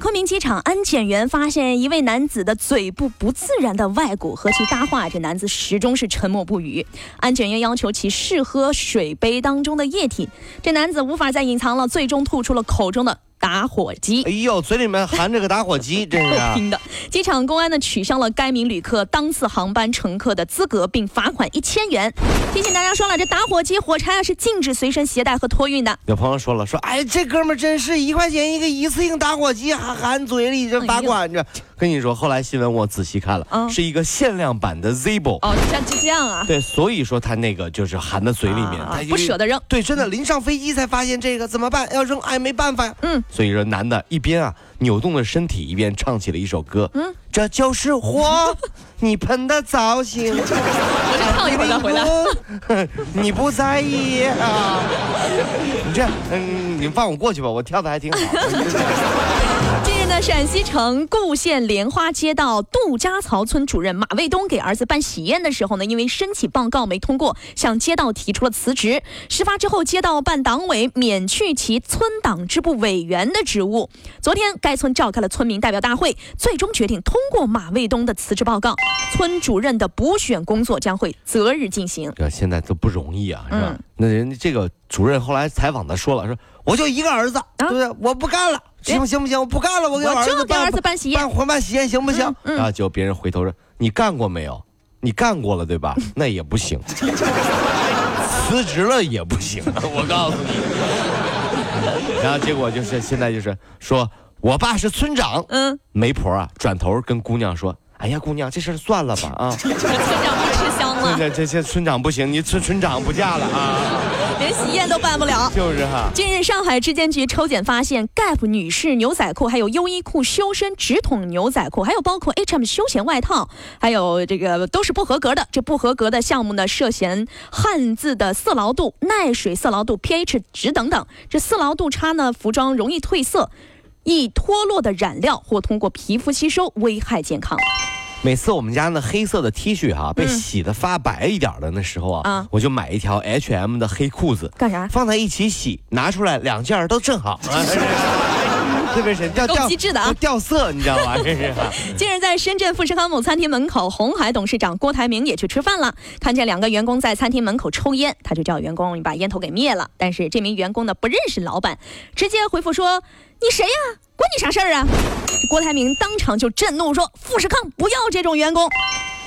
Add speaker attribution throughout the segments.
Speaker 1: 昆明机场，安检员发现一位男子的嘴部不自然的外骨，和其搭话，这男子始终是沉默不语。安检员要求其试喝水杯当中的液体，这男子无法再隐藏了，最终吐出了口中的。打火机，
Speaker 2: 哎呦，嘴里面含着个打火机，真是
Speaker 1: 听的。机场公安呢取消了该名旅客当次航班乘客的资格，并罚款一千元。提醒大家说了，这打火机、火柴啊是禁止随身携带和托运的。
Speaker 2: 有朋友说了，说哎，这哥们真是一块钱一个一次性打火机，还含嘴里，这罚款着。跟你说，后来新闻我仔细看了，是一个限量版的 Zippo。
Speaker 1: 哦，像就这样啊？
Speaker 2: 对，所以说他那个就是含在嘴里面，他
Speaker 1: 不舍得扔。
Speaker 2: 对，真的临上飞机才发现这个，怎么办？要扔，哎，没办法呀。嗯，所以说男的一边啊扭动着身体，一边唱起了一首歌。嗯，这就是火，你喷的造型。
Speaker 1: 我唱一会儿再回来。
Speaker 2: 你不在意啊？你这样，嗯，你放我过去吧，我跳的还挺好。
Speaker 1: 陕西城固县莲花街道杜家槽村主任马卫东给儿子办喜宴的时候呢，因为申请报告没通过，向街道提出了辞职。事发之后，街道办党委免去其村党支部委员的职务。昨天，该村召开了村民代表大会，最终决定通过马卫东的辞职报告。村主任的补选工作将会择日进行。
Speaker 2: 这现在都不容易啊，是吧？那人家这个主任后来采访他说了，说我就一个儿子，对不对？我不干了。行不行不行，我不干了，我给儿子
Speaker 1: 办儿子办喜宴，
Speaker 2: 办婚办喜宴行不行？然后结果别人回头说：“你干过没有？你干过了对吧？那也不行，辞职了也不行。我告诉你。然后结果就是现在就是说我爸是村长，嗯，媒婆啊转头跟姑娘说：“哎呀，姑娘，这事算了吧 啊。”
Speaker 1: 村长不吃香吗？
Speaker 2: 这这这村长不行，你村村长不嫁了啊。
Speaker 1: 连喜宴都办不了，
Speaker 2: 就是哈。
Speaker 1: 近日，上海质监局抽检发现，Gap 女士牛仔裤、还有优衣库修身直筒牛仔裤，还有包括 H&M 休闲外套，还有这个都是不合格的。这不合格的项目呢，涉嫌汉字的色牢度、耐水色牢度、pH 值等等。这色牢度差呢，服装容易褪色，易脱落的染料或通过皮肤吸收，危害健康。
Speaker 2: 每次我们家那黑色的 T 恤哈被洗的发白一点的那时候啊，我就买一条 H&M 的黑裤子，
Speaker 1: 干啥？
Speaker 2: 放在一起洗，拿出来两件都正好。特别神掉
Speaker 1: 掉机智的啊，
Speaker 2: 掉色，你知道吗？这是。
Speaker 1: 近日，在深圳富士康某餐厅门口，红海董事长郭台铭也去吃饭了，看见两个员工在餐厅门口抽烟，他就叫员工把烟头给灭了。但是这名员工呢不认识老板，直接回复说：“你谁呀？关你啥事儿啊？”郭台铭当场就震怒说：“富士康不要这种员工，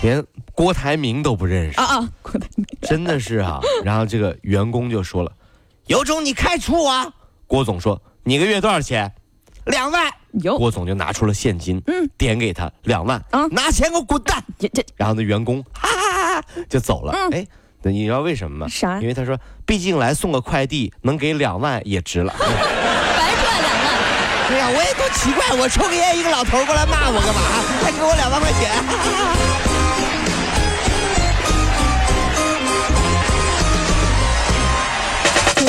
Speaker 2: 连郭台铭都不认识啊啊！郭台铭真的是啊。”然后这个员工就说了：“有种你开除我！”郭总说：“你个月多少钱？”两万，郭总就拿出了现金，嗯，点给他两万，啊，拿钱给我滚蛋！这，然后那员工哈哈哈就走了。哎，那你知道为什么吗？
Speaker 1: 啥？
Speaker 2: 因为他说，毕竟来送个快递，能给两万也值了。哎。呀，我也多奇怪，我抽个烟，一个老头过来骂我干嘛？还给我两万块钱。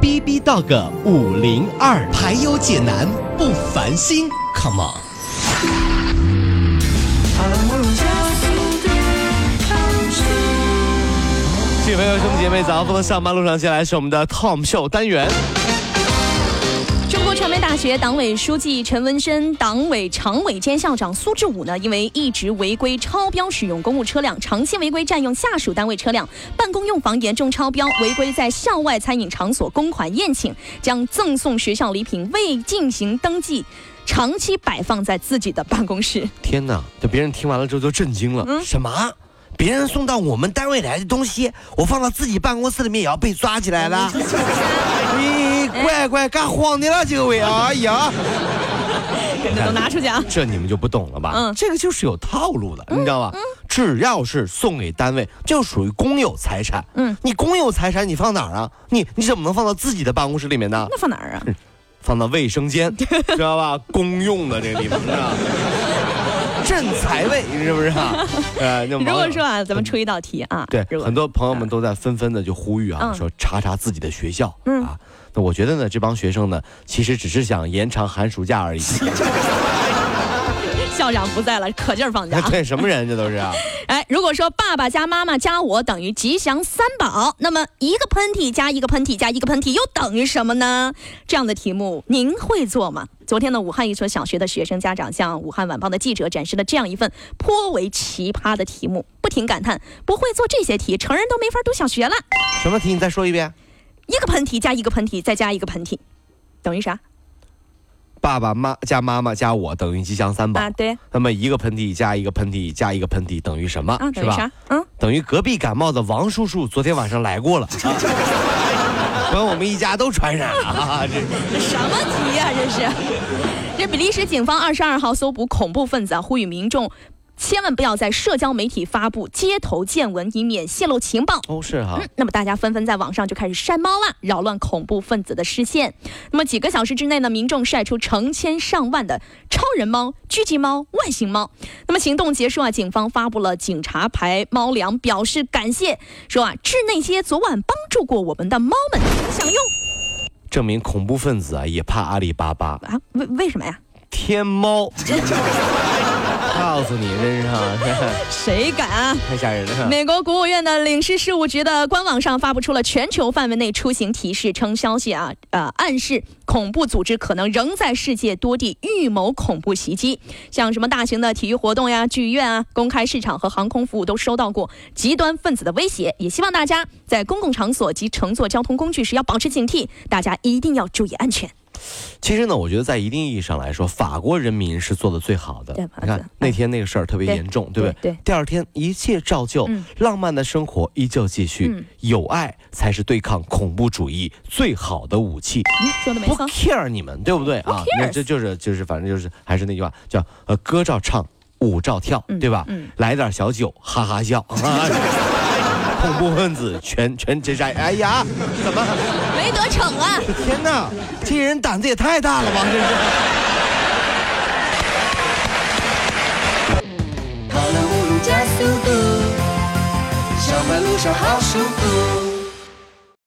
Speaker 3: B B Dog 五零二排忧解难不烦心，Come on！
Speaker 2: 这位朋友、兄弟姐妹，早上上班路上，接下来是我们的 Tom 秀单元。
Speaker 1: 传媒大学党委书记陈文生、党委常委兼校长苏志武呢，因为一直违规超标使用公务车辆，长期违规占用下属单位车辆，办公用房严重超标，违规在校外餐饮场所公款宴请，将赠送学校礼品未进行登记，长期摆放在自己的办公室。
Speaker 2: 天哪！这别人听完了之后都震惊了，嗯什么？别人送到我们单位来的东西，我放到自己办公室里面也要被抓起来了。你乖乖干慌的了，这位，哎呀，
Speaker 1: 都拿出去啊！
Speaker 2: 这你们就不懂了吧？嗯，这个就是有套路的，你知道吧？只要是送给单位，就属于公有财产。嗯，你公有财产你放哪儿啊？你你怎么能放到自己的办公室里面呢？
Speaker 1: 那放哪儿啊？
Speaker 2: 放到卫生间，知道吧？公用的这个地方是吧？镇财位是不是啊？
Speaker 1: 呃，如果说啊，咱们出一道题啊，
Speaker 2: 对，很多朋友们都在纷纷的就呼吁啊，说查查自己的学校啊。那我觉得呢，这帮学生呢，其实只是想延长寒暑假而已。
Speaker 1: 校长不在了，可劲儿放假。
Speaker 2: 对，什么人这都是啊？
Speaker 1: 哎，如果说爸爸加妈妈加我等于吉祥三宝，那么一个喷嚏加一个喷嚏加一个喷嚏又等于什么呢？这样的题目您会做吗？昨天呢，武汉一所小学的学生家长向武汉晚报的记者展示了这样一份颇为奇葩的题目，不停感叹不会做这些题，成人都没法读小学了。
Speaker 2: 什么题？你再说一遍。
Speaker 1: 一个喷嚏加一个喷嚏再加一个喷嚏，等于啥？
Speaker 2: 爸爸妈加妈妈加我等于吉祥三宝
Speaker 1: 啊，对。
Speaker 2: 那么一个喷嚏加一个喷嚏加一个喷嚏等于什么？
Speaker 1: 啊是吧？
Speaker 2: 嗯，等于隔壁感冒的王叔叔昨天晚上来过了，把我们一家都传染了。
Speaker 1: 这这什么题呀？这是。这比利时警方二十二号搜捕恐怖分子啊，呼吁民众。千万不要在社交媒体发布街头见闻，以免泄露情报。
Speaker 2: 哦，是哈。
Speaker 1: 那么大家纷纷在网上就开始晒猫了，扰乱恐怖分子的视线。那么几个小时之内呢，民众晒出成千上万的超人猫、狙击猫、外星猫。那么行动结束啊，警方发布了警察牌猫粮，表示感谢，说啊，致那些昨晚帮助过我们的猫们享用。
Speaker 2: 证明恐怖分子啊也怕阿里巴巴
Speaker 1: 啊？为为什么呀？
Speaker 2: 天猫。告诉你，真是啊，
Speaker 1: 谁敢啊？
Speaker 2: 太吓人了！
Speaker 1: 美国国务院的领事事务局的官网上发布出了全球范围内出行提示，称消息啊，呃，暗示恐怖组织可能仍在世界多地预谋恐怖袭击，像什么大型的体育活动呀、剧院啊、公开市场和航空服务都收到过极端分子的威胁。也希望大家在公共场所及乘坐交通工具时要保持警惕，大家一定要注意安全。
Speaker 2: 其实呢，我觉得在一定意义上来说，法国人民是做的最好的。你看那天那个事儿特别严重，对不对？
Speaker 1: 对。
Speaker 2: 第二天一切照旧，浪漫的生活依旧继续。有爱才是对抗恐怖主义最好的武器。
Speaker 1: 说的没错。
Speaker 2: 不 care 你们，对不对啊？那这就是就是反正就是还是那句话，叫呃歌照唱，舞照跳，对吧？嗯。来点小酒，哈哈笑。恐怖分子全全这晒！哎呀，怎么
Speaker 1: 没得逞啊？
Speaker 2: 天哪，这人胆子也太大了吧！这是。跑了五路加速度，上班路上好舒服。